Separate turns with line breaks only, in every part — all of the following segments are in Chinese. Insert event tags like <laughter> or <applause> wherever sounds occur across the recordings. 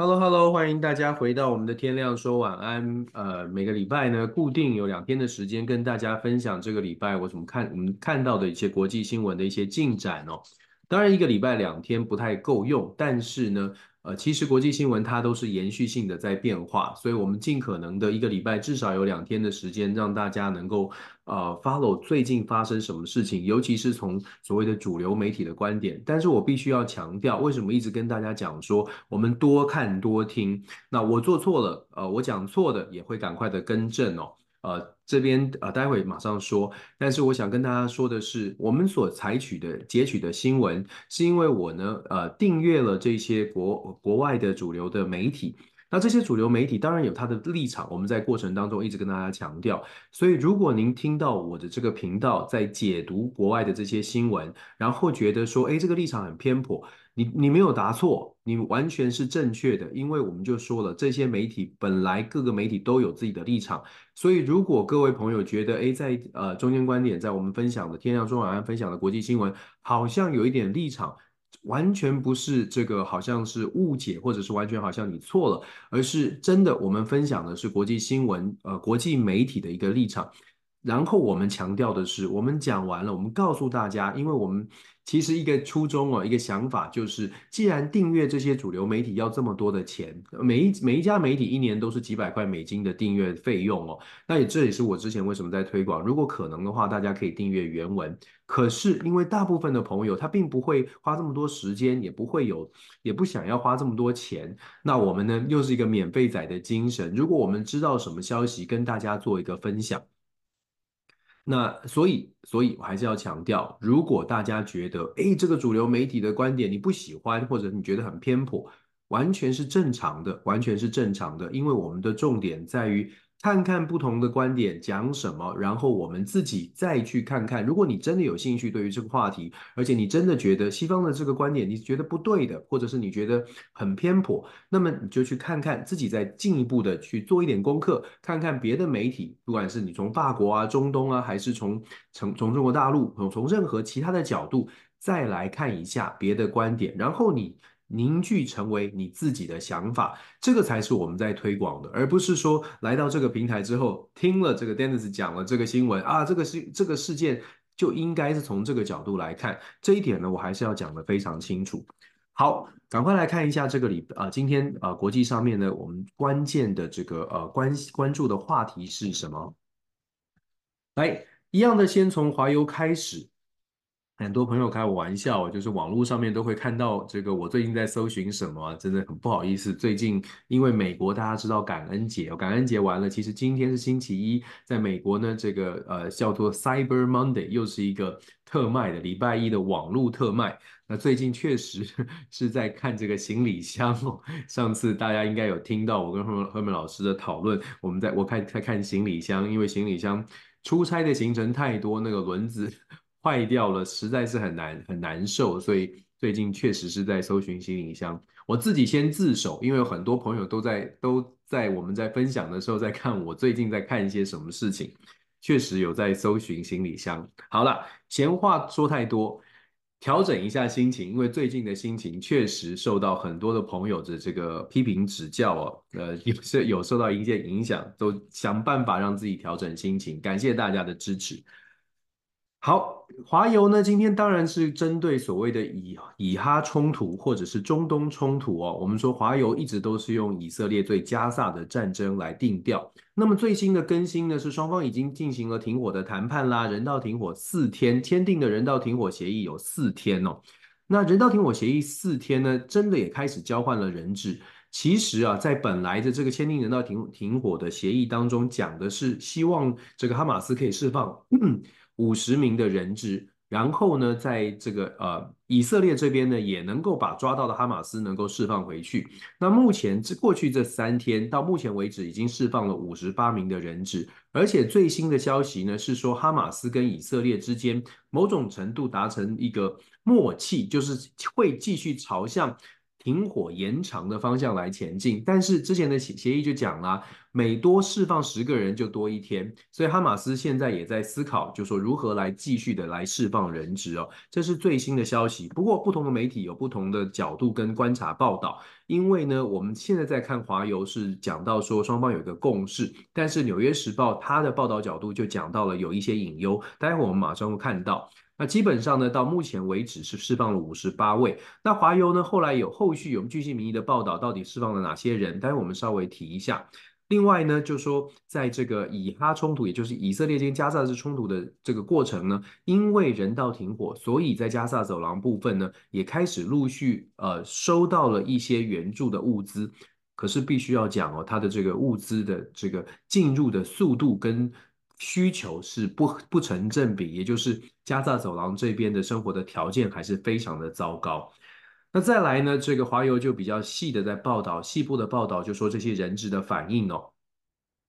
Hello，Hello，欢迎大家回到我们的天亮说晚安。呃，每个礼拜呢，固定有两天的时间跟大家分享这个礼拜我怎么看我们看到的一些国际新闻的一些进展哦。当然，一个礼拜两天不太够用，但是呢。呃，其实国际新闻它都是延续性的在变化，所以我们尽可能的一个礼拜至少有两天的时间，让大家能够呃 follow 最近发生什么事情，尤其是从所谓的主流媒体的观点。但是我必须要强调，为什么一直跟大家讲说我们多看多听？那我做错了，呃，我讲错的也会赶快的更正哦。呃，这边呃，待会马上说。但是我想跟大家说的是，我们所采取的截取的新闻，是因为我呢，呃，订阅了这些国国外的主流的媒体。那这些主流媒体当然有它的立场，我们在过程当中一直跟大家强调。所以，如果您听到我的这个频道在解读国外的这些新闻，然后觉得说，哎，这个立场很偏颇。你你没有答错，你完全是正确的，因为我们就说了，这些媒体本来各个媒体都有自己的立场，所以如果各位朋友觉得，诶，在呃中间观点，在我们分享的天亮说晚安分享的国际新闻，好像有一点立场，完全不是这个，好像是误解，或者是完全好像你错了，而是真的，我们分享的是国际新闻，呃，国际媒体的一个立场。然后我们强调的是，我们讲完了，我们告诉大家，因为我们其实一个初衷哦，一个想法就是，既然订阅这些主流媒体要这么多的钱，每一每一家媒体一年都是几百块美金的订阅费用哦，那也这也是我之前为什么在推广，如果可能的话，大家可以订阅原文。可是因为大部分的朋友他并不会花这么多时间，也不会有，也不想要花这么多钱，那我们呢又是一个免费仔的精神，如果我们知道什么消息，跟大家做一个分享。那所以，所以我还是要强调，如果大家觉得，诶，这个主流媒体的观点你不喜欢，或者你觉得很偏颇，完全是正常的，完全是正常的，因为我们的重点在于。看看不同的观点讲什么，然后我们自己再去看看。如果你真的有兴趣对于这个话题，而且你真的觉得西方的这个观点你觉得不对的，或者是你觉得很偏颇，那么你就去看看，自己再进一步的去做一点功课，看看别的媒体，不管是你从法国啊、中东啊，还是从从从中国大陆，从从任何其他的角度再来看一下别的观点，然后你。凝聚成为你自己的想法，这个才是我们在推广的，而不是说来到这个平台之后，听了这个 Dennis 讲了这个新闻啊，这个事这个事件就应该是从这个角度来看。这一点呢，我还是要讲得非常清楚。好，赶快来看一下这个里啊、今天啊、国际上面呢，我们关键的这个呃关关注的话题是什么？来，一样的，先从华油开始。很多朋友开我玩笑，就是网络上面都会看到这个。我最近在搜寻什么？真的很不好意思。最近因为美国大家知道感恩节，感恩节完了，其实今天是星期一，在美国呢，这个呃叫做 Cyber Monday，又是一个特卖的礼拜一的网络特卖。那最近确实 <laughs> 是在看这个行李箱哦。上次大家应该有听到我跟赫赫门老师的讨论，我们在我看在看行李箱，因为行李箱出差的行程太多，那个轮子。坏掉了，实在是很难很难受，所以最近确实是在搜寻行李箱。我自己先自首，因为有很多朋友都在都在我们在分享的时候在看我最近在看一些什么事情，确实有在搜寻行李箱。好了，闲话说太多，调整一下心情，因为最近的心情确实受到很多的朋友的这个批评指教哦，呃，<laughs> 有些有受到一些影响，都想办法让自己调整心情，感谢大家的支持。好，华油呢，今天当然是针对所谓的以以哈冲突或者是中东冲突哦。我们说华油一直都是用以色列对加萨的战争来定调。那么最新的更新呢，是双方已经进行了停火的谈判啦，人道停火四天，签订的人道停火协议有四天哦。那人道停火协议四天呢，真的也开始交换了人质。其实啊，在本来的这个签订人道停停火的协议当中，讲的是希望这个哈马斯可以释放。五十名的人质，然后呢，在这个呃以色列这边呢，也能够把抓到的哈马斯能够释放回去。那目前这过去这三天到目前为止，已经释放了五十八名的人质，而且最新的消息呢是说，哈马斯跟以色列之间某种程度达成一个默契，就是会继续朝向停火延长的方向来前进，但是之前的协协议就讲了，每多释放十个人就多一天，所以哈马斯现在也在思考，就说如何来继续的来释放人质哦，这是最新的消息。不过不同的媒体有不同的角度跟观察报道，因为呢，我们现在在看华邮是讲到说双方有一个共识，但是纽约时报它的报道角度就讲到了有一些隐忧，待会我们马上会看到。那基本上呢，到目前为止是释放了五十八位。那华邮呢，后来有后续有据信民意的报道，到底释放了哪些人？待会我们稍微提一下。另外呢，就说在这个以哈冲突，也就是以色列跟加萨之冲突的这个过程呢，因为人道停火，所以在加萨走廊部分呢，也开始陆续呃收到了一些援助的物资。可是必须要讲哦，它的这个物资的这个进入的速度跟需求是不不成正比，也就是加萨走廊这边的生活的条件还是非常的糟糕。那再来呢，这个华邮就比较细的在报道，细部的报道就说这些人质的反应哦。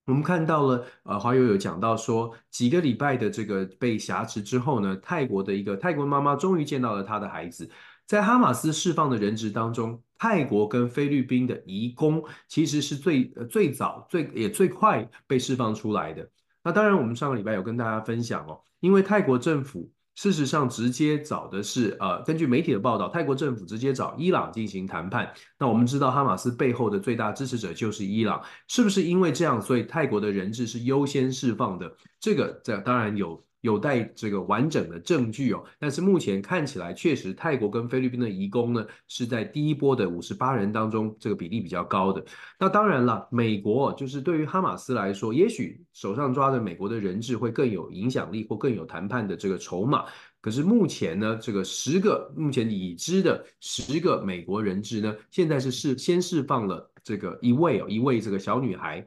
我们看到了，呃，华邮有讲到说，几个礼拜的这个被挟持之后呢，泰国的一个泰国妈妈终于见到了她的孩子。在哈马斯释放的人质当中，泰国跟菲律宾的移工其实是最呃最早最也最快被释放出来的。那当然，我们上个礼拜有跟大家分享哦，因为泰国政府事实上直接找的是，呃，根据媒体的报道，泰国政府直接找伊朗进行谈判。那我们知道哈马斯背后的最大支持者就是伊朗，是不是因为这样，所以泰国的人质是优先释放的？这个这当然有。有待这个完整的证据哦，但是目前看起来确实泰国跟菲律宾的移工呢是在第一波的五十八人当中这个比例比较高的。那当然了，美国就是对于哈马斯来说，也许手上抓着美国的人质会更有影响力或更有谈判的这个筹码。可是目前呢，这个十个目前已知的十个美国人质呢，现在是释先释放了这个一位哦，一位这个小女孩。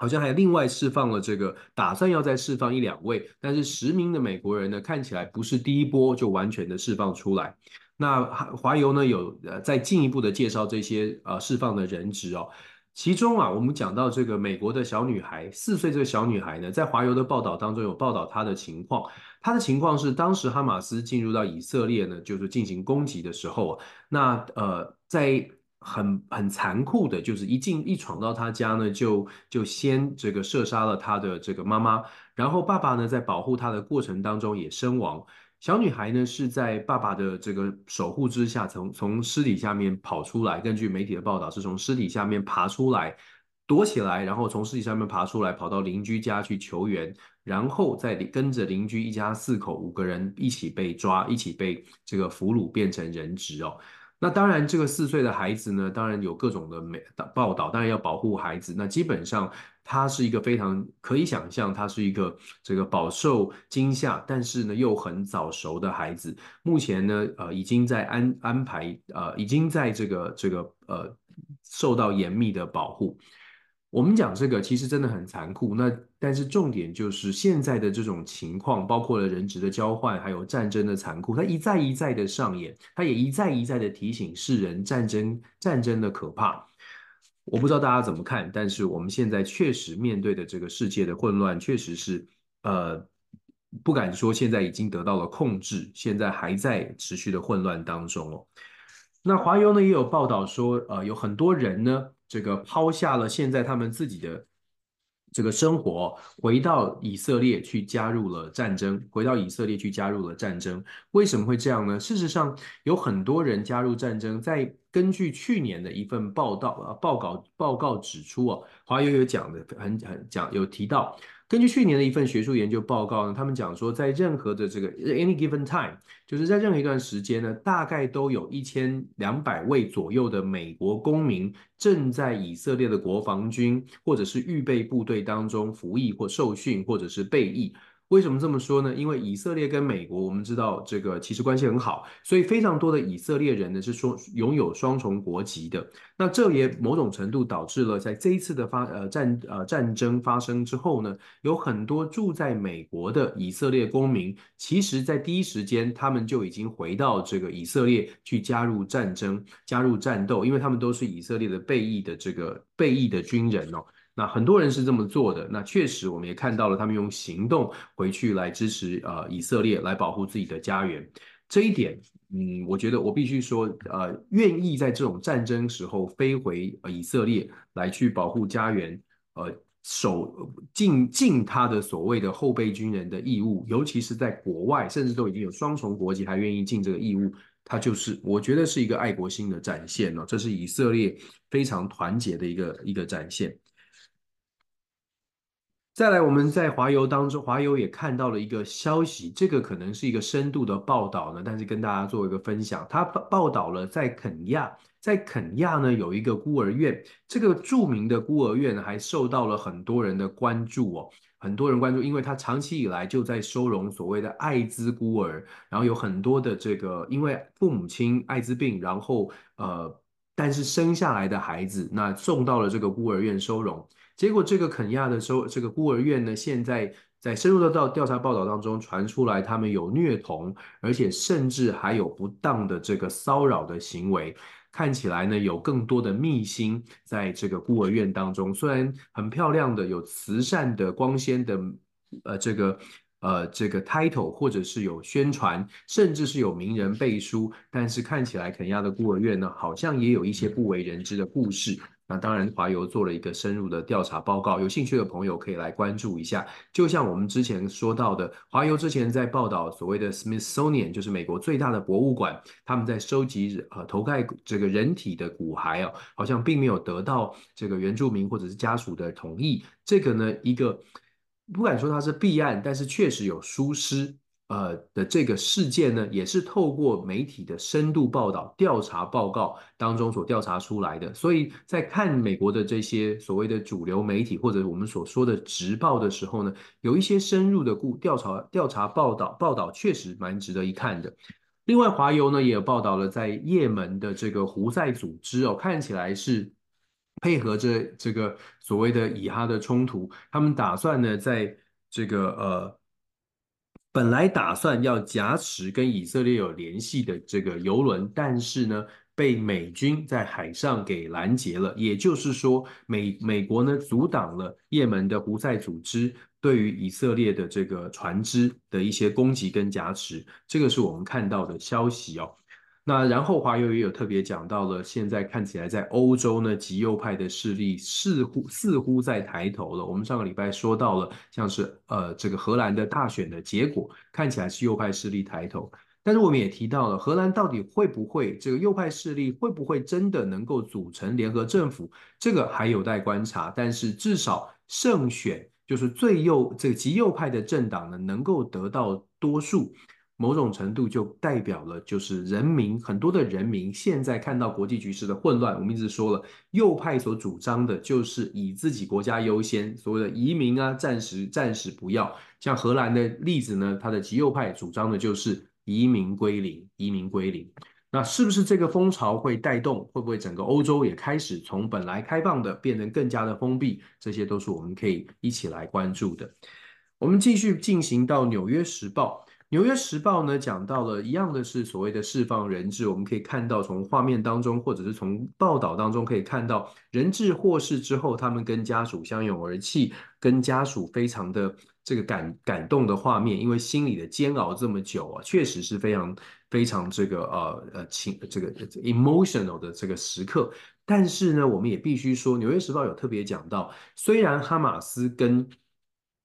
好像还另外释放了这个，打算要再释放一两位，但是十名的美国人呢，看起来不是第一波就完全的释放出来。那华邮呢有呃再进一步的介绍这些呃释放的人质哦，其中啊我们讲到这个美国的小女孩，四岁这个小女孩呢，在华邮的报道当中有报道她的情况，她的情况是当时哈马斯进入到以色列呢，就是进行攻击的时候，那呃在。很很残酷的，就是一进一闯到他家呢，就就先这个射杀了他的这个妈妈，然后爸爸呢在保护他的过程当中也身亡。小女孩呢是在爸爸的这个守护之下，从从尸体下面跑出来。根据媒体的报道，是从尸体下面爬出来，躲起来，然后从尸体上面爬出来，跑到邻居家去求援，然后再跟着邻居一家四口五个人一起被抓，一起被这个俘虏变成人质哦。那当然，这个四岁的孩子呢，当然有各种的美报道，当然要保护孩子。那基本上，他是一个非常可以想象，他是一个这个饱受惊吓，但是呢又很早熟的孩子。目前呢，呃，已经在安安排，呃，已经在这个这个呃受到严密的保护。我们讲这个其实真的很残酷，那但是重点就是现在的这种情况，包括了人质的交换，还有战争的残酷，它一再一再的上演，它也一再一再的提醒世人战争战争的可怕。我不知道大家怎么看，但是我们现在确实面对的这个世界的混乱，确实是呃不敢说现在已经得到了控制，现在还在持续的混乱当中哦。那华邮呢也有报道说，呃，有很多人呢。这个抛下了现在他们自己的这个生活，回到以色列去加入了战争，回到以色列去加入了战争。为什么会这样呢？事实上，有很多人加入战争，在根据去年的一份报道啊报告报告指出啊，华友有讲的很很讲有提到。根据去年的一份学术研究报告呢，他们讲说，在任何的这个 any given time，就是在任何一段时间呢，大概都有一千两百位左右的美国公民正在以色列的国防军或者是预备部队当中服役或受训，或者是备役。为什么这么说呢？因为以色列跟美国，我们知道这个其实关系很好，所以非常多的以色列人呢是说拥有双重国籍的。那这也某种程度导致了在这一次的发呃战呃战争发生之后呢，有很多住在美国的以色列公民，其实在第一时间他们就已经回到这个以色列去加入战争、加入战斗，因为他们都是以色列的备役的这个备役的军人哦。那很多人是这么做的，那确实我们也看到了他们用行动回去来支持呃以色列，来保护自己的家园。这一点，嗯，我觉得我必须说，呃，愿意在这种战争时候飞回以色列来去保护家园，呃，守尽尽他的所谓的后备军人的义务，尤其是在国外，甚至都已经有双重国籍还愿意尽这个义务，他就是我觉得是一个爱国心的展现了，这是以色列非常团结的一个一个展现。再来，我们在华邮当中，华邮也看到了一个消息，这个可能是一个深度的报道呢，但是跟大家做一个分享。他报道了在肯亚，在肯亚呢有一个孤儿院，这个著名的孤儿院还受到了很多人的关注哦，很多人关注，因为他长期以来就在收容所谓的艾滋孤儿，然后有很多的这个因为父母亲艾滋病，然后呃，但是生下来的孩子，那送到了这个孤儿院收容。结果，这个肯亚的收这个孤儿院呢，现在在深入的到调查报道当中传出来，他们有虐童，而且甚至还有不当的这个骚扰的行为。看起来呢，有更多的秘辛在这个孤儿院当中。虽然很漂亮的有慈善的光鲜的呃这个呃这个 title，或者是有宣传，甚至是有名人背书，但是看起来肯亚的孤儿院呢，好像也有一些不为人知的故事。那当然，华邮做了一个深入的调查报告，有兴趣的朋友可以来关注一下。就像我们之前说到的，华邮之前在报道所谓的 Smithsonian，就是美国最大的博物馆，他们在收集呃头盖这个人体的骨骸哦，好像并没有得到这个原住民或者是家属的同意。这个呢，一个不敢说它是弊案，但是确实有疏失。呃的这个事件呢，也是透过媒体的深度报道、调查报告当中所调查出来的。所以在看美国的这些所谓的主流媒体或者我们所说的直报的时候呢，有一些深入的故调查调查报道报道确实蛮值得一看的。另外，华邮呢也有报道了在也门的这个胡塞组织哦，看起来是配合着这个所谓的以哈的冲突，他们打算呢在这个呃。本来打算要挟持跟以色列有联系的这个油轮，但是呢，被美军在海上给拦截了。也就是说，美美国呢阻挡了也门的胡塞组织对于以色列的这个船只的一些攻击跟挟持。这个是我们看到的消息哦。那然后华邮也有特别讲到了，现在看起来在欧洲呢，极右派的势力似乎似乎在抬头了。我们上个礼拜说到了，像是呃这个荷兰的大选的结果，看起来是右派势力抬头。但是我们也提到了，荷兰到底会不会这个右派势力会不会真的能够组成联合政府，这个还有待观察。但是至少胜选就是最右这个极右派的政党呢，能够得到多数。某种程度就代表了，就是人民很多的人民现在看到国际局势的混乱，我们一直说了，右派所主张的就是以自己国家优先，所谓的移民啊，暂时暂时不要。像荷兰的例子呢，它的极右派主张的就是移民归零，移民归零。那是不是这个风潮会带动，会不会整个欧洲也开始从本来开放的变成更加的封闭？这些都是我们可以一起来关注的。我们继续进行到《纽约时报》。纽约时报呢讲到了一样的是所谓的释放人质，我们可以看到从画面当中或者是从报道当中可以看到人质获释之后，他们跟家属相拥而泣，跟家属非常的这个感感动的画面，因为心里的煎熬这么久啊，确实是非常非常这个呃呃情这个 emotional 的这个时刻。但是呢，我们也必须说，纽约时报有特别讲到，虽然哈马斯跟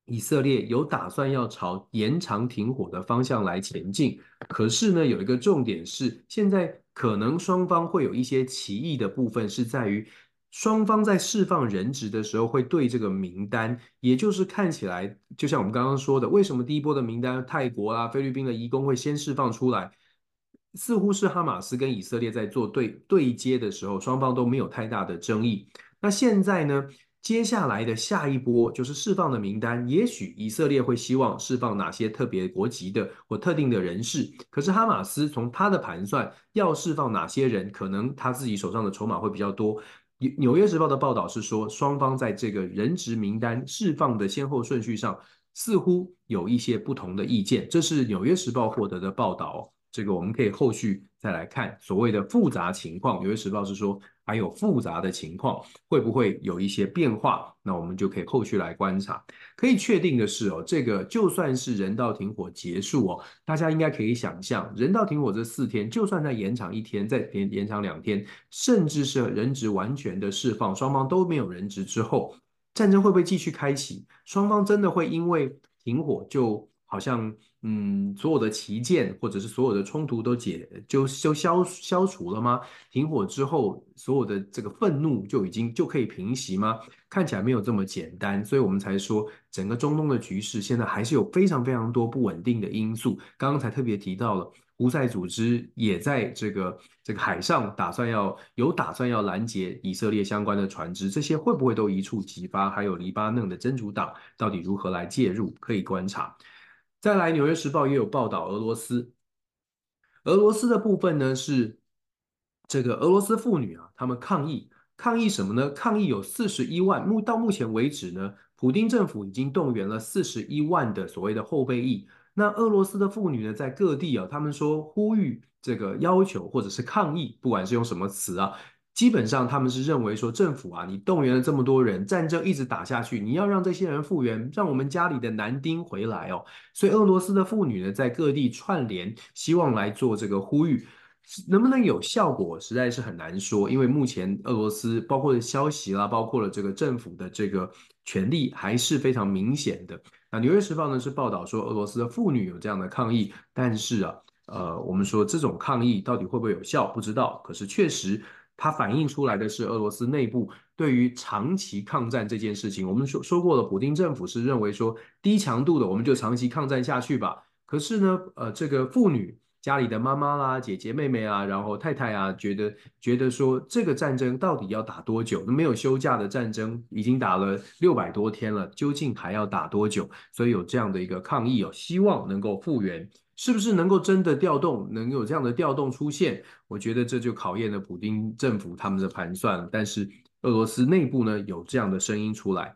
以色列有打算要朝延长停火的方向来前进，可是呢，有一个重点是，现在可能双方会有一些歧义的部分，是在于双方在释放人质的时候会对这个名单，也就是看起来就像我们刚刚说的，为什么第一波的名单泰国啊、菲律宾的移工会先释放出来，似乎是哈马斯跟以色列在做对对接的时候，双方都没有太大的争议。那现在呢？接下来的下一波就是释放的名单，也许以色列会希望释放哪些特别国籍的或特定的人士，可是哈马斯从他的盘算要释放哪些人，可能他自己手上的筹码会比较多。纽纽约时报的报道是说，双方在这个人质名单释放的先后顺序上似乎有一些不同的意见，这是纽约时报获得的报道。这个我们可以后续再来看所谓的复杂情况。纽约时报是说还有复杂的情况会不会有一些变化？那我们就可以后续来观察。可以确定的是哦，这个就算是人道停火结束哦，大家应该可以想象，人道停火这四天，就算再延长一天，再延延长两天，甚至是人质完全的释放，双方都没有人质之后，战争会不会继续开启？双方真的会因为停火就好像嗯，所有的旗舰或者是所有的冲突都解就就消消除了吗？停火之后，所有的这个愤怒就已经就可以平息吗？看起来没有这么简单，所以我们才说整个中东的局势现在还是有非常非常多不稳定的因素。刚刚才特别提到了，胡塞组织也在这个这个海上打算要有打算要拦截以色列相关的船只，这些会不会都一触即发？还有黎巴嫩的真主党到底如何来介入？可以观察。再来，《纽约时报》也有报道俄罗斯。俄罗斯的部分呢，是这个俄罗斯妇女啊，他们抗议，抗议什么呢？抗议有四十一万，目到目前为止呢，普丁政府已经动员了四十一万的所谓的后备役。那俄罗斯的妇女呢，在各地啊，他们说呼吁这个要求或者是抗议，不管是用什么词啊。基本上他们是认为说，政府啊，你动员了这么多人，战争一直打下去，你要让这些人复原，让我们家里的男丁回来哦。所以俄罗斯的妇女呢，在各地串联，希望来做这个呼吁，能不能有效果，实在是很难说。因为目前俄罗斯包括了消息啦，包括了这个政府的这个权力还是非常明显的。那《纽约时报》呢是报道说，俄罗斯的妇女有这样的抗议，但是啊，呃，我们说这种抗议到底会不会有效，不知道。可是确实。它反映出来的是俄罗斯内部对于长期抗战这件事情，我们说说过了，普丁政府是认为说低强度的我们就长期抗战下去吧。可是呢，呃，这个妇女家里的妈妈啦、姐姐妹妹啊，然后太太啊，觉得觉得说这个战争到底要打多久？那没有休假的战争已经打了六百多天了，究竟还要打多久？所以有这样的一个抗议哦，希望能够复原。是不是能够真的调动，能有这样的调动出现？我觉得这就考验了普丁政府他们的盘算。但是俄罗斯内部呢，有这样的声音出来。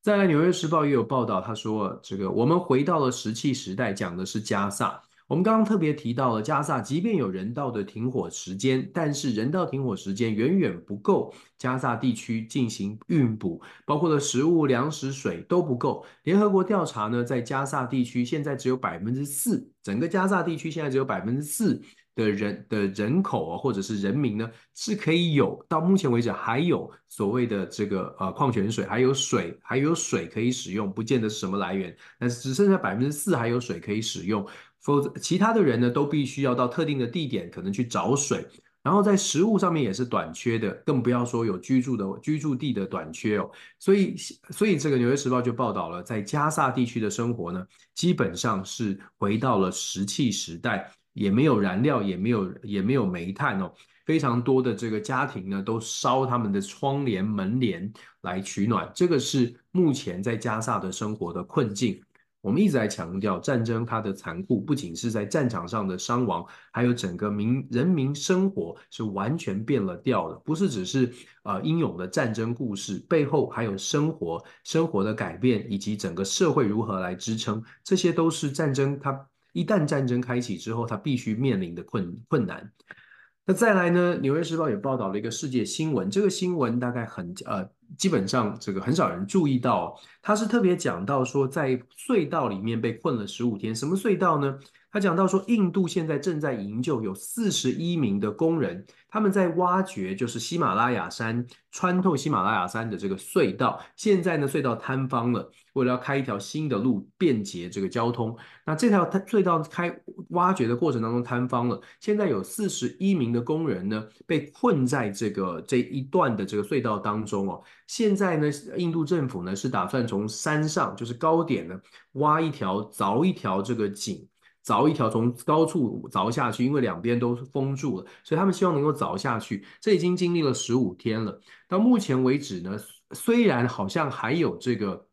再来，《纽约时报》也有报道，他说：“这个我们回到了石器时代，讲的是加萨。我们刚刚特别提到了加萨，即便有人道的停火时间，但是人道停火时间远远不够。”加萨地区进行运补，包括了食物、粮食、水都不够。联合国调查呢，在加萨地区现在只有百分之四，整个加萨地区现在只有百分之四的人的人口啊，或者是人民呢，是可以有，到目前为止还有所谓的这个呃矿泉水，还有水，还有水可以使用，不见得是什么来源，但是只剩下百分之四还有水可以使用，否则其他的人呢，都必须要到特定的地点，可能去找水。然后在食物上面也是短缺的，更不要说有居住的居住地的短缺哦。所以，所以这个《纽约时报》就报道了，在加萨地区的生活呢，基本上是回到了石器时代，也没有燃料，也没有也没有煤炭哦。非常多的这个家庭呢，都烧他们的窗帘门帘来取暖，这个是目前在加萨的生活的困境。我们一直在强调，战争它的残酷不仅是在战场上的伤亡，还有整个民人民生活是完全变了调的，不是只是呃英勇的战争故事，背后还有生活生活的改变，以及整个社会如何来支撑，这些都是战争它一旦战争开启之后，它必须面临的困困难。那再来呢，《纽约时报》也报道了一个世界新闻，这个新闻大概很呃。基本上这个很少人注意到，他是特别讲到说，在隧道里面被困了十五天，什么隧道呢？他讲到说，印度现在正在营救有四十一名的工人，他们在挖掘，就是喜马拉雅山穿透喜马拉雅山的这个隧道。现在呢，隧道坍方了，为了要开一条新的路，便捷这个交通。那这条隧道开挖掘的过程当中坍方了，现在有四十一名的工人呢，被困在这个这一段的这个隧道当中哦。现在呢，印度政府呢是打算从山上，就是高点呢，挖一条凿一条这个井。凿一条从高处凿下去，因为两边都封住了，所以他们希望能够凿下去。这已经经历了十五天了，到目前为止呢，虽然好像还有这个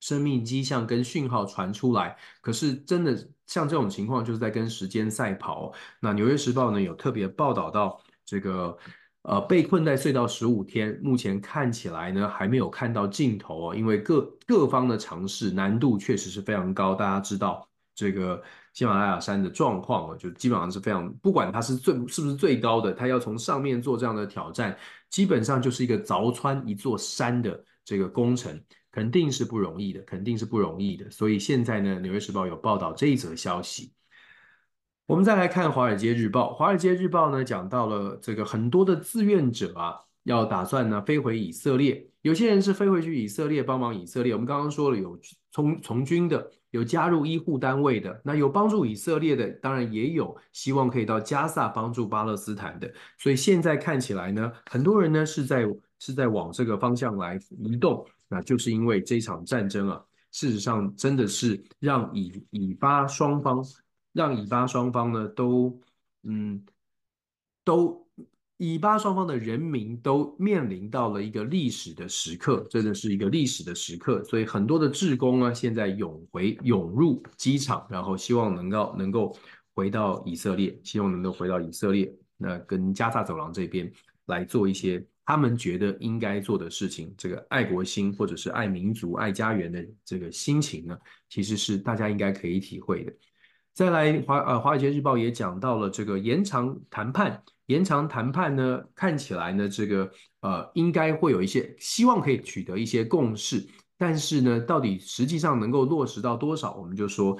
生命迹象跟讯号传出来，可是真的像这种情况就是在跟时间赛跑。那《纽约时报》呢有特别报道到这个，呃，被困在隧道十五天，目前看起来呢还没有看到尽头哦，因为各各方的尝试难度确实是非常高，大家知道这个。喜马拉雅山的状况，就基本上是非常，不管它是最是不是最高的，它要从上面做这样的挑战，基本上就是一个凿穿一座山的这个工程，肯定是不容易的，肯定是不容易的。所以现在呢，《纽约时报》有报道这一则消息。我们再来看《华尔街日报》，《华尔街日报》呢讲到了这个很多的志愿者啊。要打算呢飞回以色列，有些人是飞回去以色列帮忙以色列。我们刚刚说了有从从军的，有加入医护单位的，那有帮助以色列的，当然也有希望可以到加萨帮助巴勒斯坦的。所以现在看起来呢，很多人呢是在是在往这个方向来移动，那就是因为这场战争啊，事实上真的是让以以巴双方让以巴双方呢都嗯都。以巴双方的人民都面临到了一个历史的时刻，真的是一个历史的时刻。所以很多的志工呢，现在涌回涌入机场，然后希望能够能够回到以色列，希望能够回到以色列，那跟加萨走廊这边来做一些他们觉得应该做的事情。这个爱国心或者是爱民族、爱家园的这个心情呢，其实是大家应该可以体会的。再来，华呃《华尔街日报》也讲到了这个延长谈判。延长谈判呢，看起来呢，这个呃，应该会有一些希望可以取得一些共识，但是呢，到底实际上能够落实到多少，我们就说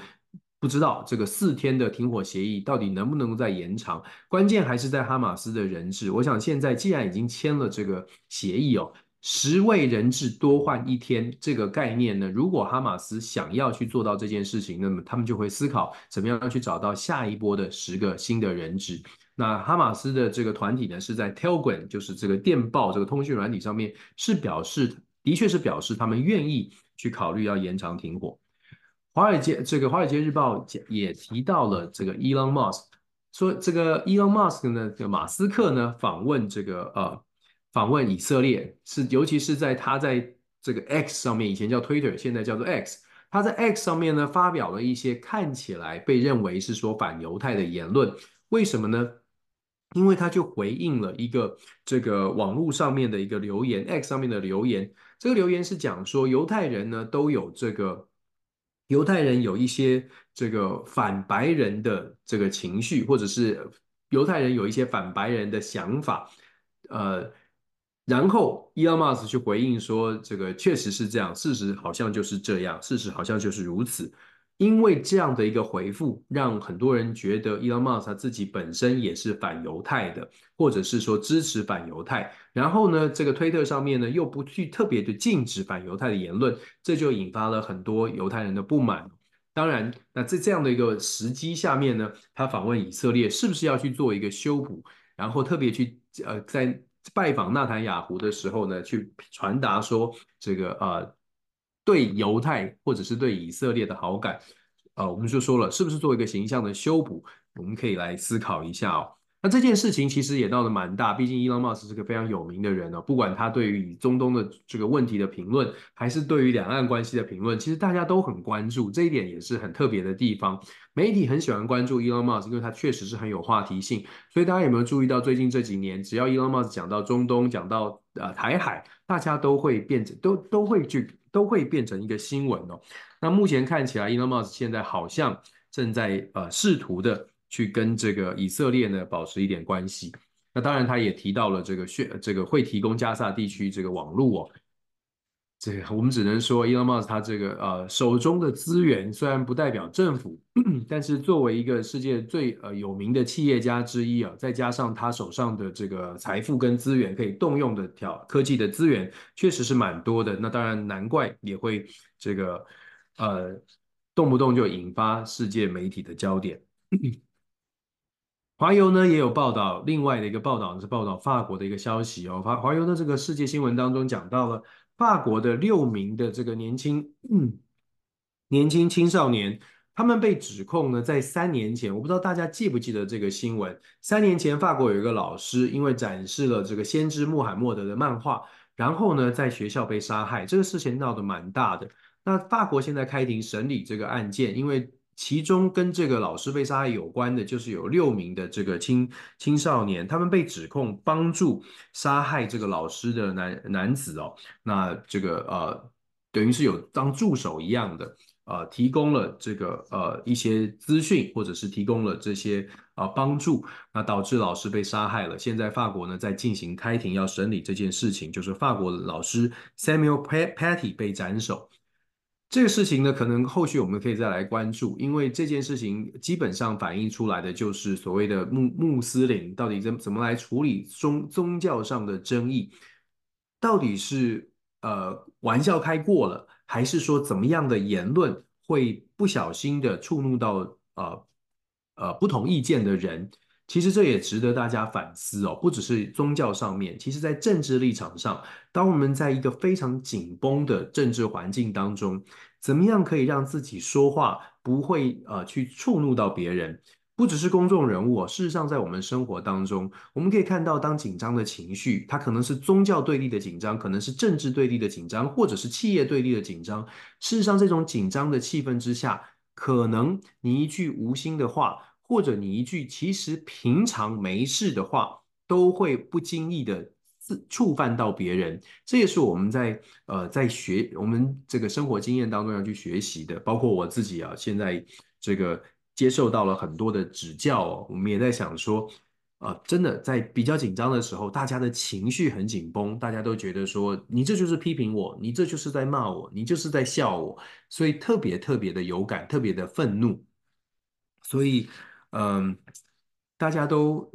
不知道。这个四天的停火协议到底能不能够再延长？关键还是在哈马斯的人质。我想现在既然已经签了这个协议哦，十位人质多换一天这个概念呢，如果哈马斯想要去做到这件事情，那么他们就会思考怎么样去找到下一波的十个新的人质。那哈马斯的这个团体呢，是在 Telegram，就是这个电报这个通讯软体上面，是表示，的确是表示他们愿意去考虑要延长停火。华尔街这个华尔街日报也提到了这个 Elon Musk，说这个 Elon Musk 呢，这个马斯克呢访问这个呃访问以色列，是尤其是在他在这个 X 上面，以前叫 Twitter，现在叫做 X，他在 X 上面呢发表了一些看起来被认为是说反犹太的言论，为什么呢？因为他就回应了一个这个网络上面的一个留言，X 上面的留言，这个留言是讲说犹太人呢都有这个犹太人有一些这个反白人的这个情绪，或者是犹太人有一些反白人的想法，呃，然后伊隆马斯去回应说这个确实是这样，事实好像就是这样，事实好像就是如此。因为这样的一个回复，让很多人觉得伊隆马斯他自己本身也是反犹太的，或者是说支持反犹太。然后呢，这个推特上面呢又不去特别的禁止反犹太的言论，这就引发了很多犹太人的不满。当然，那在这样的一个时机下面呢，他访问以色列是不是要去做一个修补？然后特别去呃在拜访纳坦雅胡的时候呢，去传达说这个呃。对犹太或者是对以色列的好感，呃，我们就说了，是不是做一个形象的修补？我们可以来思考一下哦。那这件事情其实也闹得蛮大，毕竟伊隆马斯是个非常有名的人哦。不管他对于中东的这个问题的评论，还是对于两岸关系的评论，其实大家都很关注，这一点也是很特别的地方。媒体很喜欢关注伊隆马斯，因为他确实是很有话题性。所以大家有没有注意到，最近这几年，只要伊隆马斯讲到中东，讲到呃台海，大家都会变成都都会去。都会变成一个新闻哦。那目前看起来，Elon Musk 现在好像正在呃试图的去跟这个以色列呢保持一点关系。那当然，他也提到了这个血这个会提供加沙地区这个网络哦。这个我们只能说，Elon Musk 他这个呃手中的资源虽然不代表政府，<clears throat> 但是作为一个世界最呃有名的企业家之一啊，再加上他手上的这个财富跟资源可以动用的条科技的资源，确实是蛮多的。那当然难怪也会这个呃动不动就引发世界媒体的焦点。华邮呢也有报道，另外的一个报道是报道法国的一个消息哦。华华邮的这个世界新闻当中讲到了。法国的六名的这个年轻，嗯，年轻青少年，他们被指控呢，在三年前，我不知道大家记不记得这个新闻。三年前，法国有一个老师，因为展示了这个先知穆罕默德的漫画，然后呢，在学校被杀害，这个事情闹得蛮大的。那法国现在开庭审理这个案件，因为。其中跟这个老师被杀害有关的，就是有六名的这个青青少年，他们被指控帮助杀害这个老师的男男子哦。那这个呃，等于是有当助手一样的呃提供了这个呃一些资讯，或者是提供了这些啊、呃、帮助，那导致老师被杀害了。现在法国呢在进行开庭要审理这件事情，就是法国老师 Samuel Paty 被斩首。这个事情呢，可能后续我们可以再来关注，因为这件事情基本上反映出来的就是所谓的穆穆斯林到底怎怎么来处理宗宗教上的争议，到底是呃玩笑开过了，还是说怎么样的言论会不小心的触怒到呃呃不同意见的人？其实这也值得大家反思哦，不只是宗教上面，其实在政治立场上，当我们在一个非常紧绷的政治环境当中，怎么样可以让自己说话不会呃去触怒到别人？不只是公众人物哦，事实上在我们生活当中，我们可以看到，当紧张的情绪，它可能是宗教对立的紧张，可能是政治对立的紧张，或者是企业对立的紧张。事实上，这种紧张的气氛之下，可能你一句无心的话。或者你一句其实平常没事的话，都会不经意的触触犯到别人。这也是我们在呃在学我们这个生活经验当中要去学习的。包括我自己啊，现在这个接受到了很多的指教哦，我们也在想说，啊、呃，真的在比较紧张的时候，大家的情绪很紧绷，大家都觉得说你这就是批评我，你这就是在骂我，你就是在笑我，所以特别特别的有感，特别的愤怒，所以。嗯，大家都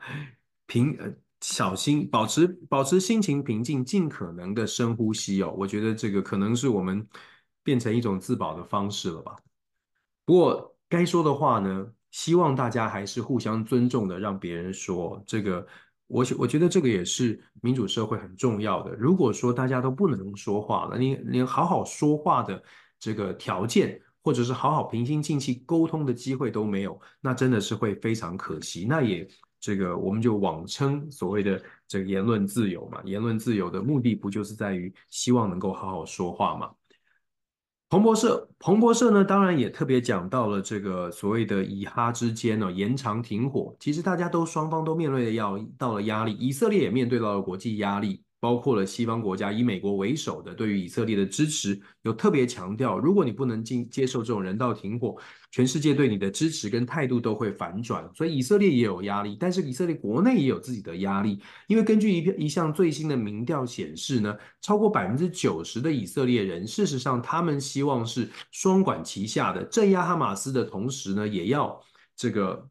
<laughs> 平呃小心，保持保持心情平静，尽可能的深呼吸哦。我觉得这个可能是我们变成一种自保的方式了吧。不过该说的话呢，希望大家还是互相尊重的，让别人说这个。我我觉得这个也是民主社会很重要的。如果说大家都不能说话了，你连好好说话的这个条件。或者是好好平心静气沟通的机会都没有，那真的是会非常可惜。那也这个我们就网称所谓的这个言论自由嘛，言论自由的目的不就是在于希望能够好好说话吗？彭博社，彭博社呢，当然也特别讲到了这个所谓的以哈之间呢延长停火，其实大家都双方都面对的要到了压力，以色列也面对到了国际压力。包括了西方国家以美国为首的对于以色列的支持，有特别强调，如果你不能进接受这种人道停火，全世界对你的支持跟态度都会反转。所以以色列也有压力，但是以色列国内也有自己的压力，因为根据一一项最新的民调显示呢，超过百分之九十的以色列人，事实上他们希望是双管齐下的，镇压哈马斯的同时呢，也要这个。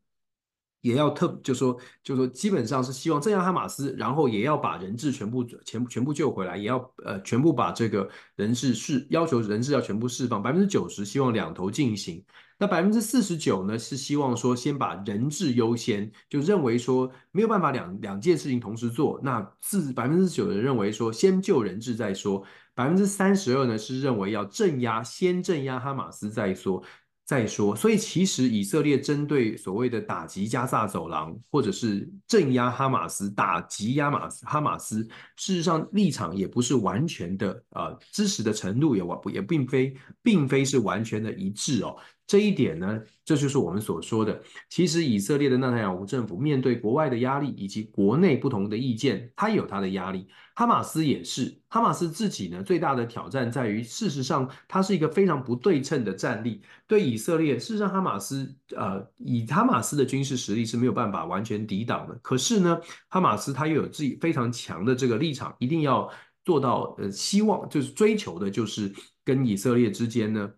也要特就说就说基本上是希望镇压哈马斯，然后也要把人质全部全部全部救回来，也要呃全部把这个人质释要求人质要全部释放，百分之九十希望两头进行，那百分之四十九呢是希望说先把人质优先，就认为说没有办法两两件事情同时做，那四百分之九的人认为说先救人质再说，百分之三十二呢是认为要镇压先镇压哈马斯再说。再说，所以其实以色列针对所谓的打击加萨走廊，或者是镇压哈马斯、打击亚马斯哈马斯，事实上立场也不是完全的，呃，支持的程度也完不也并非并非是完全的一致哦。这一点呢，这就是我们所说的。其实以色列的纳坦雅胡政府面对国外的压力以及国内不同的意见，他也有他的压力。哈马斯也是，哈马斯自己呢，最大的挑战在于，事实上它是一个非常不对称的战力。对以色列，事实上哈马斯呃，以哈马斯的军事实力是没有办法完全抵挡的。可是呢，哈马斯他又有自己非常强的这个立场，一定要做到呃，希望就是追求的就是跟以色列之间呢。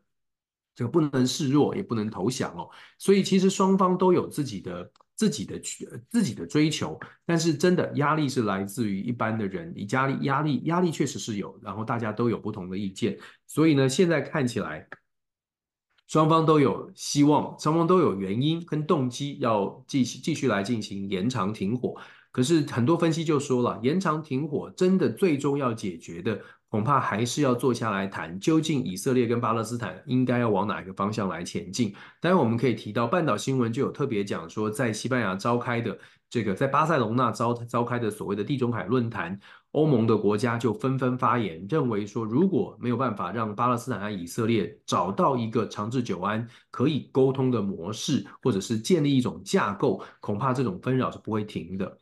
这个不能示弱，也不能投降哦。所以其实双方都有自己的、自己的、自己的追求。但是真的压力是来自于一般的人，你压力、压力、压力确实是有。然后大家都有不同的意见，所以呢，现在看起来双方都有希望，双方都有原因跟动机要继续继续来进行延长停火。可是很多分析就说了，延长停火真的最终要解决的。恐怕还是要坐下来谈，究竟以色列跟巴勒斯坦应该要往哪一个方向来前进。当然，我们可以提到半岛新闻就有特别讲说，在西班牙召开的这个在巴塞隆纳召召开的所谓的地中海论坛，欧盟的国家就纷纷发言，认为说如果没有办法让巴勒斯坦和以色列找到一个长治久安可以沟通的模式，或者是建立一种架构，恐怕这种纷扰是不会停的。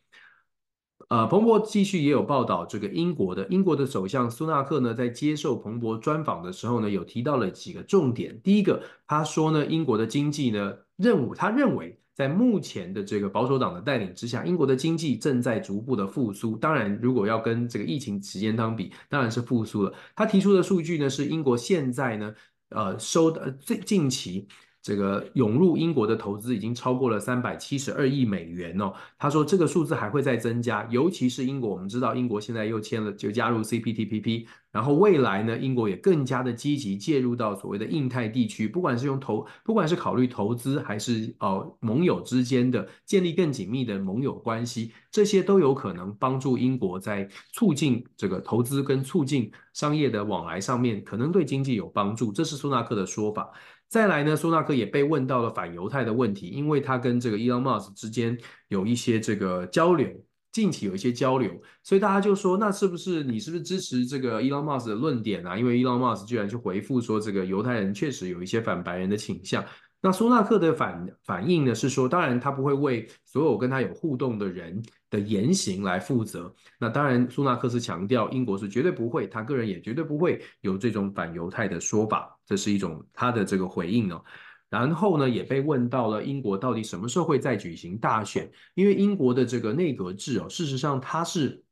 呃，彭博继续也有报道，这个英国的英国的首相苏纳克呢，在接受彭博专访的时候呢，有提到了几个重点。第一个，他说呢，英国的经济呢，任务他认为，在目前的这个保守党的带领之下，英国的经济正在逐步的复苏。当然，如果要跟这个疫情时间相比，当然是复苏了。他提出的数据呢，是英国现在呢，呃，收的最近期。这个涌入英国的投资已经超过了三百七十二亿美元哦。他说这个数字还会再增加，尤其是英国，我们知道英国现在又签了就加入 CPTPP，然后未来呢，英国也更加的积极介入到所谓的印太地区，不管是用投，不管是考虑投资还是呃盟友之间的建立更紧密的盟友关系，这些都有可能帮助英国在促进这个投资跟促进商业的往来上面，可能对经济有帮助。这是苏纳克的说法。再来呢，苏纳克也被问到了反犹太的问题，因为他跟这个伊隆马斯之间有一些这个交流，近期有一些交流，所以大家就说，那是不是你是不是支持这个伊隆马斯的论点啊？因为伊隆马斯居然去回复说，这个犹太人确实有一些反白人的倾向。那苏纳克的反反应呢是说，当然他不会为所有跟他有互动的人的言行来负责。那当然，苏纳克是强调英国是绝对不会，他个人也绝对不会有这种反犹太的说法，这是一种他的这个回应哦。然后呢，也被问到了英国到底什么时候会再举行大选？因为英国的这个内阁制哦，事实上它是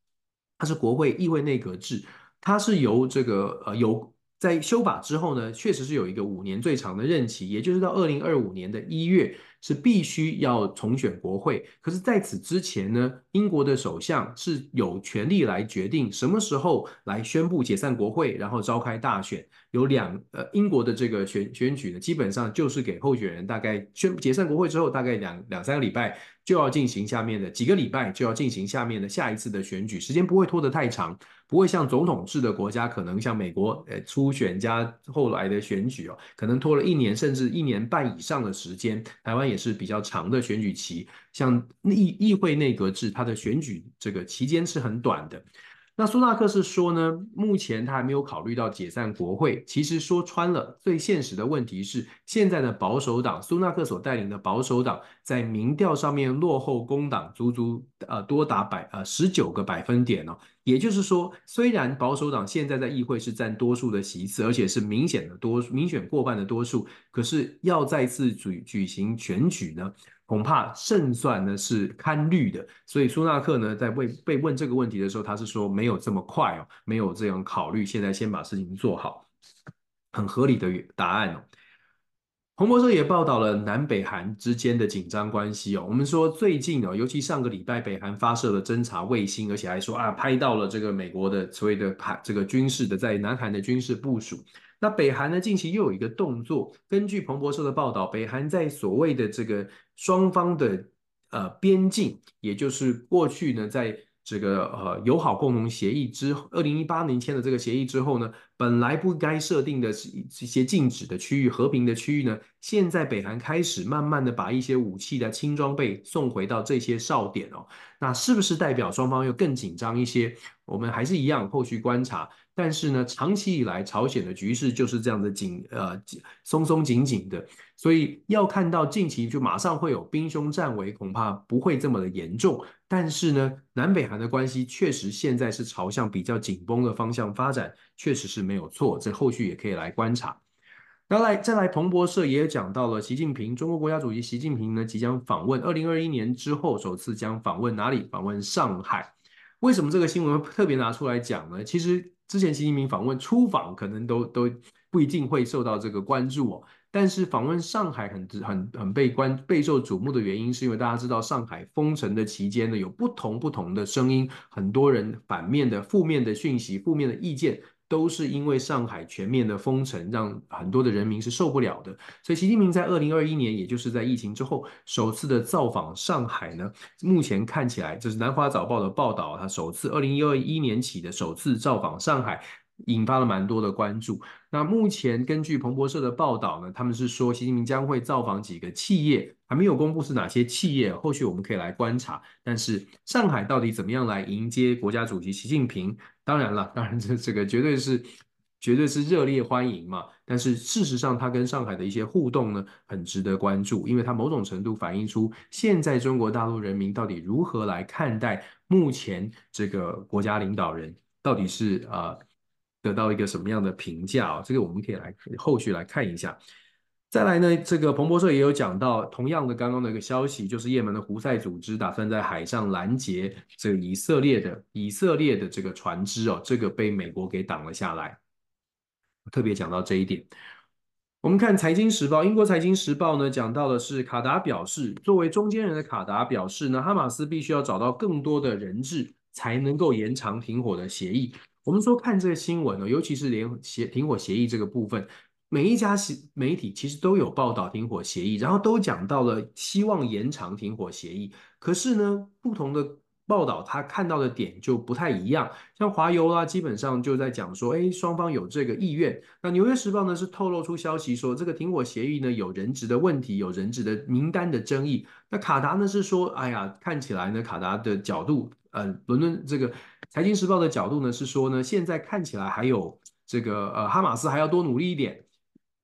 它是国会议会内阁制，它是由这个呃由。在修法之后呢，确实是有一个五年最长的任期，也就是到二零二五年的一月是必须要重选国会。可是，在此之前呢，英国的首相是有权利来决定什么时候来宣布解散国会，然后召开大选。有两呃，英国的这个选选举呢，基本上就是给候选人大概宣解散国会之后，大概两两三个礼拜就要进行下面的几个礼拜就要进行下面的下一次的选举，时间不会拖得太长。不会像总统制的国家，可能像美国，呃，初选加后来的选举哦，可能拖了一年甚至一年半以上的时间。台湾也是比较长的选举期，像议议会内阁制，它的选举这个期间是很短的。那苏纳克是说呢，目前他还没有考虑到解散国会。其实说穿了，最现实的问题是，现在的保守党，苏纳克所带领的保守党，在民调上面落后工党足足呃多达百呃十九个百分点哦。也就是说，虽然保守党现在在议会是占多数的席次，而且是明显的多民选过半的多数，可是要再次举举行选举呢，恐怕胜算呢是堪虑的，所以苏纳克呢在被被问这个问题的时候，他是说没有这么快哦，没有这样考虑，现在先把事情做好，很合理的答案哦。彭博社也报道了南北韩之间的紧张关系哦。我们说最近哦，尤其上个礼拜，北韩发射了侦察卫星，而且还说啊，拍到了这个美国的所谓的海这个军事的在南韩的军事部署。那北韩呢，近期又有一个动作，根据彭博社的报道，北韩在所谓的这个双方的呃边境，也就是过去呢在。这个呃友好共同协议之，二零一八年签的这个协议之后呢，本来不该设定的一些禁止的区域、和平的区域呢，现在北韩开始慢慢的把一些武器的轻装备送回到这些哨点哦，那是不是代表双方又更紧张一些？我们还是一样后续观察。但是呢，长期以来朝鲜的局势就是这样的紧呃松松紧紧的，所以要看到近期就马上会有兵凶战危，恐怕不会这么的严重。但是呢，南北韩的关系确实现在是朝向比较紧绷的方向发展，确实是没有错。这后续也可以来观察。然后来再来，彭博社也讲到了习近平，中国国家主席习近平呢即将访问，二零二一年之后首次将访问哪里？访问上海。为什么这个新闻特别拿出来讲呢？其实。之前习近平访问出访，可能都都不一定会受到这个关注哦。但是访问上海很很很被关备受瞩目的原因，是因为大家知道上海封城的期间呢，有不同不同的声音，很多人反面的、负面的讯息、负面的意见。都是因为上海全面的封城，让很多的人民是受不了的。所以，习近平在二零二一年，也就是在疫情之后，首次的造访上海呢，目前看起来，这是南华早报的报道，他首次二零一二一年起的首次造访上海。引发了蛮多的关注。那目前根据彭博社的报道呢，他们是说习近平将会造访几个企业，还没有公布是哪些企业，后续我们可以来观察。但是上海到底怎么样来迎接国家主席习近平？当然了，当然这这个绝对是绝对是热烈欢迎嘛。但是事实上，他跟上海的一些互动呢，很值得关注，因为它某种程度反映出现在中国大陆人民到底如何来看待目前这个国家领导人，到底是、呃、得到一个什么样的评价啊？这个我们可以来后续来看一下。再来呢，这个彭博社也有讲到，同样的刚刚的一个消息，就是也门的胡塞组织打算在海上拦截这个以色列的以色列的这个船只哦，这个被美国给挡了下来。特别讲到这一点，我们看《财经时报》，英国《财经时报》呢讲到的是卡达表示，作为中间人的卡达表示呢，哈马斯必须要找到更多的人质，才能够延长停火的协议。我们说看这个新闻呢，尤其是连协停火协议这个部分。每一家媒体其实都有报道停火协议，然后都讲到了希望延长停火协议。可是呢，不同的报道他看到的点就不太一样。像华邮啦，基本上就在讲说，哎，双方有这个意愿。那纽约时报呢，是透露出消息说，这个停火协议呢有人质的问题，有人质的名单的争议。那卡达呢是说，哎呀，看起来呢，卡达的角度，呃，伦敦这个财经时报的角度呢是说呢，现在看起来还有这个呃，哈马斯还要多努力一点。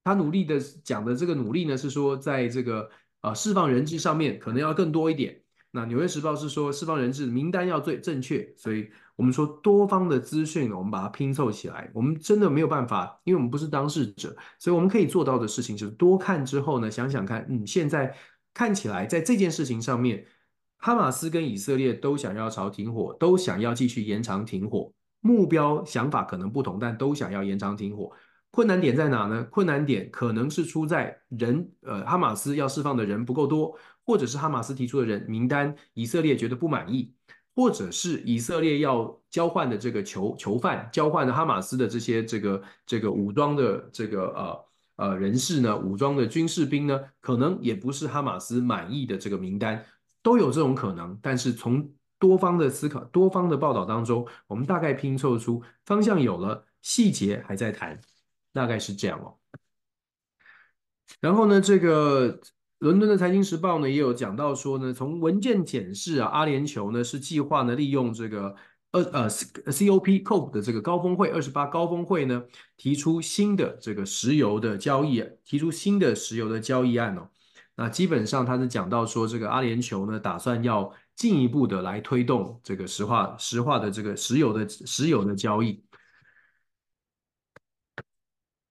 他努力的讲的这个努力呢，是说在这个呃释放人质上面可能要更多一点。那《纽约时报》是说释放人质名单要最正确，所以我们说多方的资讯，我们把它拼凑起来。我们真的没有办法，因为我们不是当事者，所以我们可以做到的事情就是多看之后呢，想想看，嗯，现在看起来在这件事情上面，哈马斯跟以色列都想要朝停火，都想要继续延长停火，目标想法可能不同，但都想要延长停火。困难点在哪呢？困难点可能是出在人，呃，哈马斯要释放的人不够多，或者是哈马斯提出的人名单，以色列觉得不满意，或者是以色列要交换的这个囚囚犯，交换的哈马斯的这些这个这个武装的这个呃呃人士呢，武装的军士兵呢，可能也不是哈马斯满意的这个名单，都有这种可能。但是从多方的思考、多方的报道当中，我们大概拼凑出方向有了，细节还在谈。大概是这样哦，然后呢，这个伦敦的财经时报呢也有讲到说呢，从文件显示啊，阿联酋呢是计划呢利用这个呃呃 COP COP 的这个高峰会二十八高峰会呢，提出新的这个石油的交易，提出新的石油的交易案哦。那基本上他是讲到说，这个阿联酋呢打算要进一步的来推动这个石化石化的这个石油的石油的交易。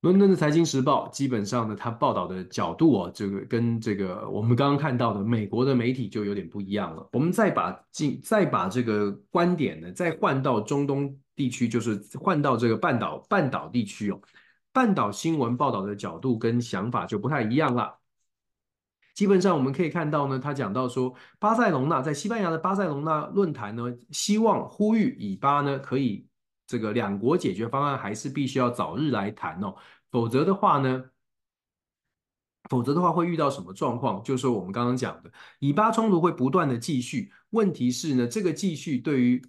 伦敦的《财经时报》基本上呢，它报道的角度哦，这个跟这个我们刚刚看到的美国的媒体就有点不一样了。我们再把进再把这个观点呢，再换到中东地区，就是换到这个半岛半岛地区哦，半岛新闻报道的角度跟想法就不太一样了。基本上我们可以看到呢，他讲到说，巴塞隆纳在西班牙的巴塞隆纳论坛呢，希望呼吁以巴呢可以。这个两国解决方案还是必须要早日来谈哦，否则的话呢，否则的话会遇到什么状况？就是我们刚刚讲的，以巴冲突会不断的继续。问题是呢，这个继续对于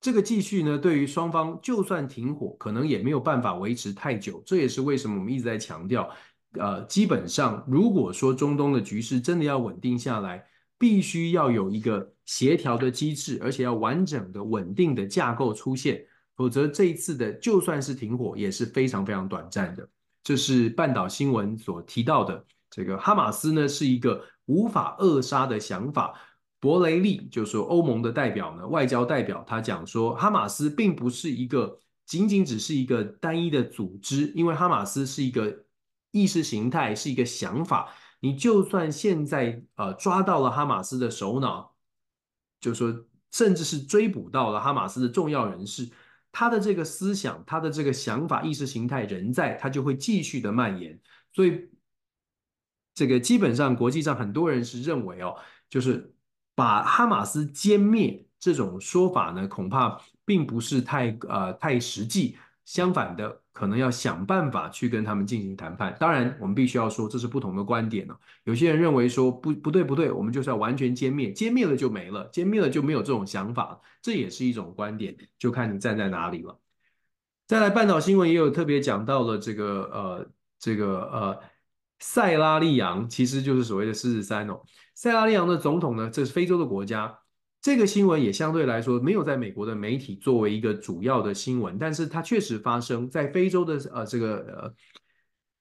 这个继续呢，对于双方就算停火，可能也没有办法维持太久。这也是为什么我们一直在强调，呃，基本上如果说中东的局势真的要稳定下来。必须要有一个协调的机制，而且要完整的、稳定的架构出现，否则这一次的就算是停火，也是非常非常短暂的。这是半岛新闻所提到的。这个哈马斯呢是一个无法扼杀的想法。博雷利就是说欧盟的代表呢，外交代表，他讲说哈马斯并不是一个仅仅只是一个单一的组织，因为哈马斯是一个意识形态，是一个想法。你就算现在呃抓到了哈马斯的首脑，就说甚至是追捕到了哈马斯的重要人士，他的这个思想、他的这个想法、意识形态仍在，他就会继续的蔓延。所以这个基本上国际上很多人是认为哦，就是把哈马斯歼灭这种说法呢，恐怕并不是太呃太实际。相反的，可能要想办法去跟他们进行谈判。当然，我们必须要说，这是不同的观点呢。有些人认为说，不不对不对，我们就是要完全歼灭，歼灭了就没了，歼灭了就没有这种想法，这也是一种观点，就看你站在哪里了。再来，半岛新闻也有特别讲到了这个呃这个呃塞拉利昂，其实就是所谓的狮子山哦。塞拉利昂的总统呢，这是非洲的国家。这个新闻也相对来说没有在美国的媒体作为一个主要的新闻，但是它确实发生在非洲的呃这个呃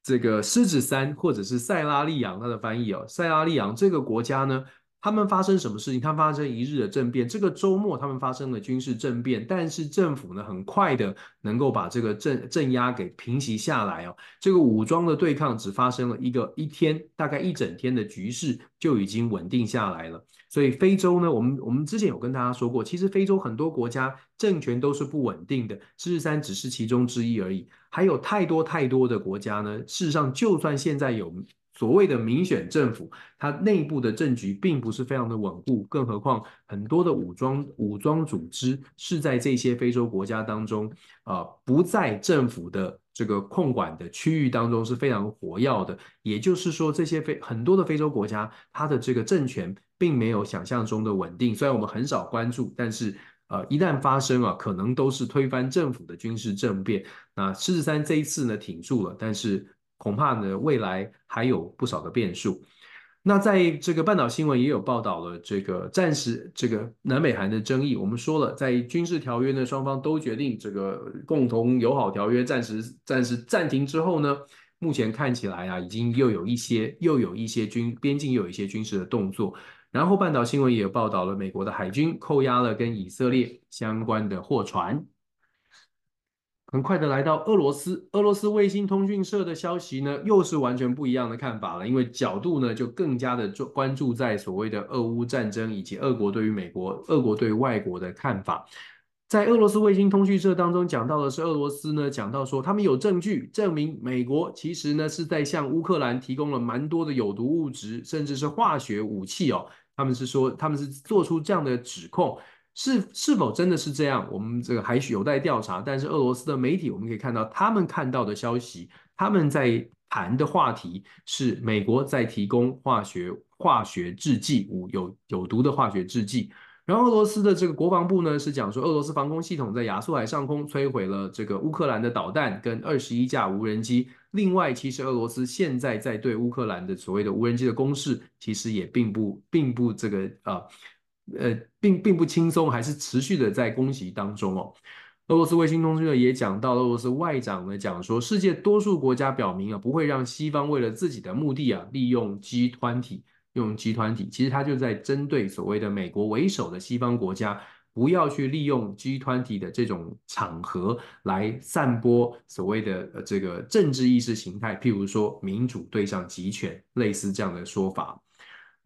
这个狮子山或者是塞拉利昂，它的翻译哦，塞拉利昂这个国家呢。他们发生什么事情？他发生一日的政变。这个周末，他们发生了军事政变，但是政府呢，很快的能够把这个镇镇压给平息下来哦。这个武装的对抗只发生了一个一天，大概一整天的局势就已经稳定下来了。所以非洲呢，我们我们之前有跟大家说过，其实非洲很多国家政权都是不稳定的，狮子山只是其中之一而已。还有太多太多的国家呢，事实上，就算现在有。所谓的民选政府，它内部的政局并不是非常的稳固，更何况很多的武装武装组织是在这些非洲国家当中，啊、呃，不在政府的这个控管的区域当中是非常活跃的。也就是说，这些非很多的非洲国家，它的这个政权并没有想象中的稳定。虽然我们很少关注，但是呃，一旦发生啊，可能都是推翻政府的军事政变。那狮子山这一次呢，挺住了，但是。恐怕呢，未来还有不少的变数。那在这个半岛新闻也有报道了，这个暂时这个南北韩的争议，我们说了，在军事条约呢，双方都决定这个共同友好条约暂时暂时暂停之后呢，目前看起来啊，已经又有一些又有一些军边境又有一些军事的动作。然后半岛新闻也报道了，美国的海军扣押了跟以色列相关的货船。很快的来到俄罗斯，俄罗斯卫星通讯社的消息呢，又是完全不一样的看法了。因为角度呢，就更加的注关注在所谓的俄乌战争以及俄国对于美国、俄国对外国的看法。在俄罗斯卫星通讯社当中讲到的是，俄罗斯呢讲到说，他们有证据证明美国其实呢是在向乌克兰提供了蛮多的有毒物质，甚至是化学武器哦。他们是说，他们是做出这样的指控。是是否真的是这样？我们这个还需有待调查。但是俄罗斯的媒体，我们可以看到他们看到的消息，他们在谈的话题是美国在提供化学化学制剂，有有毒的化学制剂。然后俄罗斯的这个国防部呢是讲说，俄罗斯防空系统在亚速海上空摧毁了这个乌克兰的导弹跟二十一架无人机。另外，其实俄罗斯现在在对乌克兰的所谓的无人机的攻势，其实也并不并不这个啊。呃，并并不轻松，还是持续的在攻击当中哦。俄罗斯卫星通讯社也讲到，俄罗斯外长呢讲说，世界多数国家表明啊，不会让西方为了自己的目的啊，利用 G 团体用 G 团体。其实他就在针对所谓的美国为首的西方国家，不要去利用 G 团体的这种场合来散播所谓的这个政治意识形态，譬如说民主对上集权，类似这样的说法。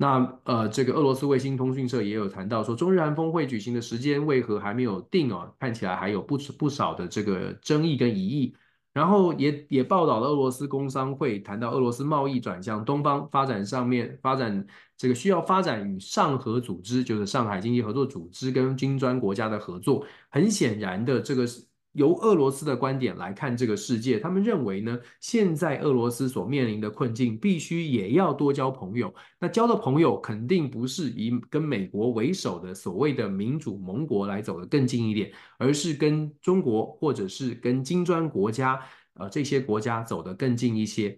那呃，这个俄罗斯卫星通讯社也有谈到说，中日韩峰会举行的时间为何还没有定哦？看起来还有不不少的这个争议跟疑义。然后也也报道了俄罗斯工商会谈到俄罗斯贸易转向东方发展上面发展这个需要发展与上合组织，就是上海经济合作组织跟金砖国家的合作。很显然的，这个是。由俄罗斯的观点来看这个世界，他们认为呢，现在俄罗斯所面临的困境，必须也要多交朋友。那交的朋友肯定不是以跟美国为首的所谓的民主盟国来走得更近一点，而是跟中国或者是跟金砖国家，呃，这些国家走得更近一些。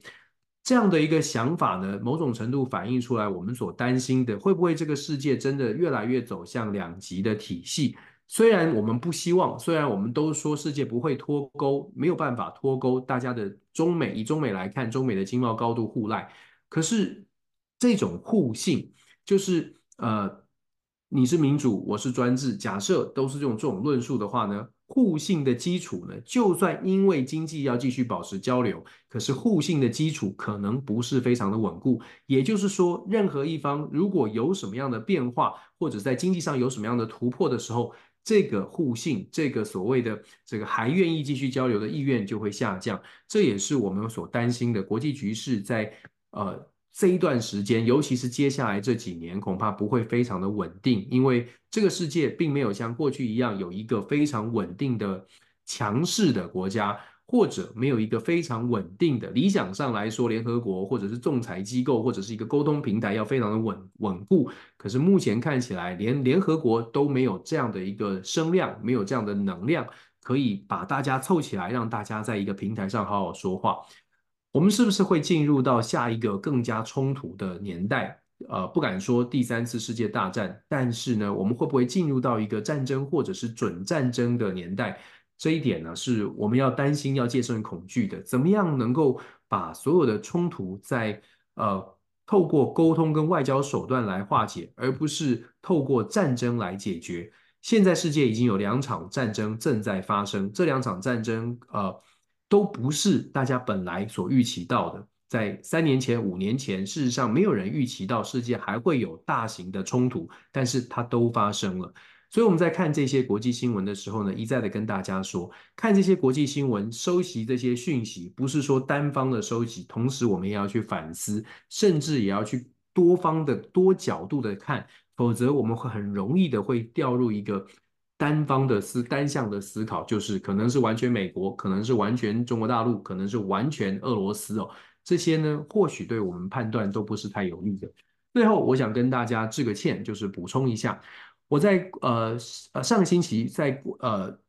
这样的一个想法呢，某种程度反映出来我们所担心的，会不会这个世界真的越来越走向两极的体系？虽然我们不希望，虽然我们都说世界不会脱钩，没有办法脱钩，大家的中美以中美来看，中美的经贸高度互赖，可是这种互信，就是呃，你是民主，我是专制，假设都是这种这种论述的话呢，互信的基础呢，就算因为经济要继续保持交流，可是互信的基础可能不是非常的稳固。也就是说，任何一方如果有什么样的变化，或者在经济上有什么样的突破的时候，这个互信，这个所谓的这个还愿意继续交流的意愿就会下降，这也是我们所担心的国际局势在呃这一段时间，尤其是接下来这几年，恐怕不会非常的稳定，因为这个世界并没有像过去一样有一个非常稳定的强势的国家。或者没有一个非常稳定的，理想上来说，联合国或者是仲裁机构或者是一个沟通平台要非常的稳稳固。可是目前看起来，连联合国都没有这样的一个声量，没有这样的能量，可以把大家凑起来，让大家在一个平台上好好说话。我们是不是会进入到下一个更加冲突的年代？呃，不敢说第三次世界大战，但是呢，我们会不会进入到一个战争或者是准战争的年代？这一点呢，是我们要担心、要戒慎恐惧的。怎么样能够把所有的冲突在呃透过沟通跟外交手段来化解，而不是透过战争来解决？现在世界已经有两场战争正在发生，这两场战争呃都不是大家本来所预期到的。在三年前、五年前，事实上没有人预期到世界还会有大型的冲突，但是它都发生了。所以我们在看这些国际新闻的时候呢，一再的跟大家说，看这些国际新闻，收集这些讯息，不是说单方的收集，同时我们也要去反思，甚至也要去多方的、多角度的看，否则我们会很容易的会掉入一个单方的思、单向的思考，就是可能是完全美国，可能是完全中国大陆，可能是完全俄罗斯哦，这些呢，或许对我们判断都不是太有利的。最后，我想跟大家致个歉，就是补充一下。我在呃呃上个星期在呃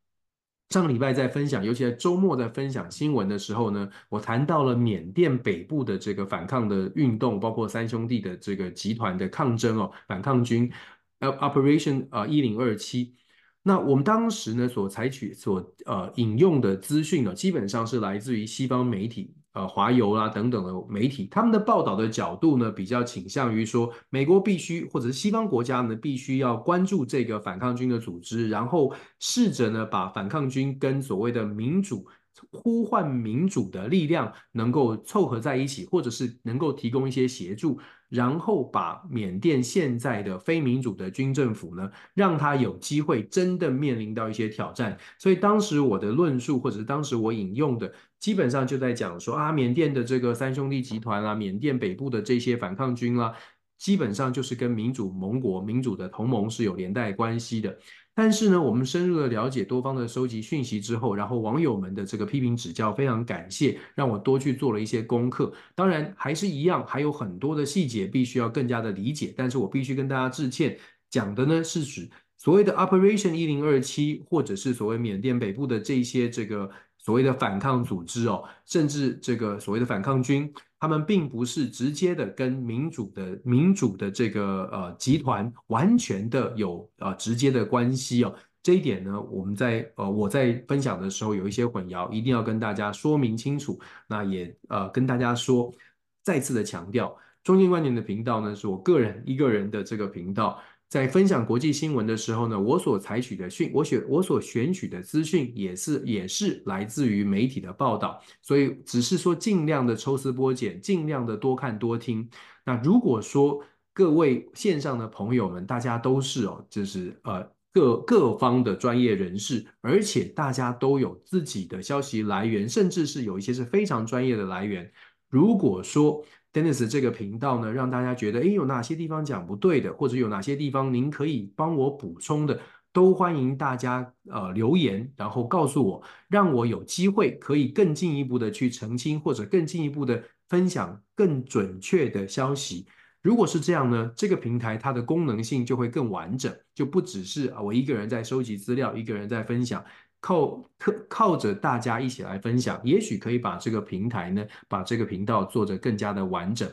上个礼拜在分享，尤其在周末在分享新闻的时候呢，我谈到了缅甸北部的这个反抗的运动，包括三兄弟的这个集团的抗争哦，反抗军，Operation 呃一零二七。那我们当时呢所采取所呃引用的资讯呢，基本上是来自于西方媒体。呃，华邮啦等等的媒体，他们的报道的角度呢，比较倾向于说，美国必须或者是西方国家呢，必须要关注这个反抗军的组织，然后试着呢，把反抗军跟所谓的民主。呼唤民主的力量能够凑合在一起，或者是能够提供一些协助，然后把缅甸现在的非民主的军政府呢，让他有机会真的面临到一些挑战。所以当时我的论述，或者是当时我引用的，基本上就在讲说啊，缅甸的这个三兄弟集团啦，缅甸北部的这些反抗军啦，基本上就是跟民主盟国、民主的同盟是有连带关系的。但是呢，我们深入的了解多方的收集讯息之后，然后网友们的这个批评指教，非常感谢，让我多去做了一些功课。当然还是一样，还有很多的细节必须要更加的理解。但是我必须跟大家致歉，讲的呢是指所谓的 Operation 一零二七，或者是所谓缅甸北部的这些这个所谓的反抗组织哦，甚至这个所谓的反抗军。他们并不是直接的跟民主的民主的这个呃集团完全的有呃直接的关系哦，这一点呢，我们在呃我在分享的时候有一些混淆，一定要跟大家说明清楚。那也呃跟大家说，再次的强调，中间观点的频道呢，是我个人一个人的这个频道。在分享国际新闻的时候呢，我所采取的讯，我选我所选取的资讯也是也是来自于媒体的报道，所以只是说尽量的抽丝剥茧，尽量的多看多听。那如果说各位线上的朋友们，大家都是哦，就是呃各各方的专业人士，而且大家都有自己的消息来源，甚至是有一些是非常专业的来源。如果说 Dennis 这个频道呢，让大家觉得，诶，有哪些地方讲不对的，或者有哪些地方您可以帮我补充的，都欢迎大家呃留言，然后告诉我，让我有机会可以更进一步的去澄清，或者更进一步的分享更准确的消息。如果是这样呢，这个平台它的功能性就会更完整，就不只是啊我一个人在收集资料，一个人在分享。靠靠靠着大家一起来分享，也许可以把这个平台呢，把这个频道做得更加的完整。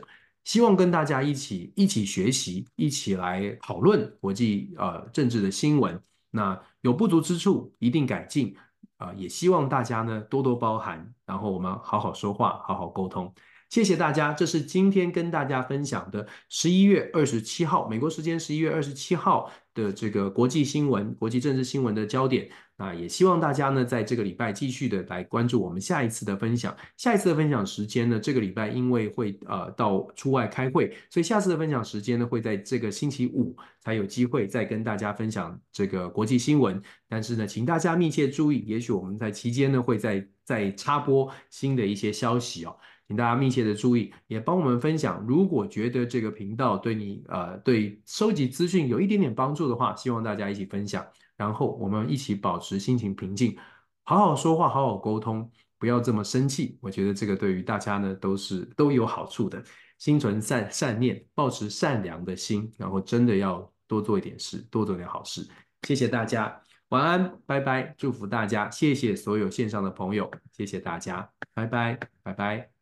希望跟大家一起一起学习，一起来讨论国际呃政治的新闻。那有不足之处一定改进啊，也希望大家呢多多包涵，然后我们好好说话，好好沟通。谢谢大家，这是今天跟大家分享的十一月二十七号，美国时间十一月二十七号的这个国际新闻、国际政治新闻的焦点。那也希望大家呢，在这个礼拜继续的来关注我们下一次的分享。下一次的分享时间呢，这个礼拜因为会呃到出外开会，所以下次的分享时间呢会在这个星期五才有机会再跟大家分享这个国际新闻。但是呢，请大家密切注意，也许我们在期间呢会再再插播新的一些消息哦，请大家密切的注意，也帮我们分享。如果觉得这个频道对你呃对收集资讯有一点点帮助的话，希望大家一起分享。然后我们一起保持心情平静，好好说话，好好沟通，不要这么生气。我觉得这个对于大家呢都是都有好处的。心存善善念，保持善良的心，然后真的要多做一点事，多做点好事。谢谢大家，晚安，拜拜，祝福大家，谢谢所有线上的朋友，谢谢大家，拜拜，拜拜。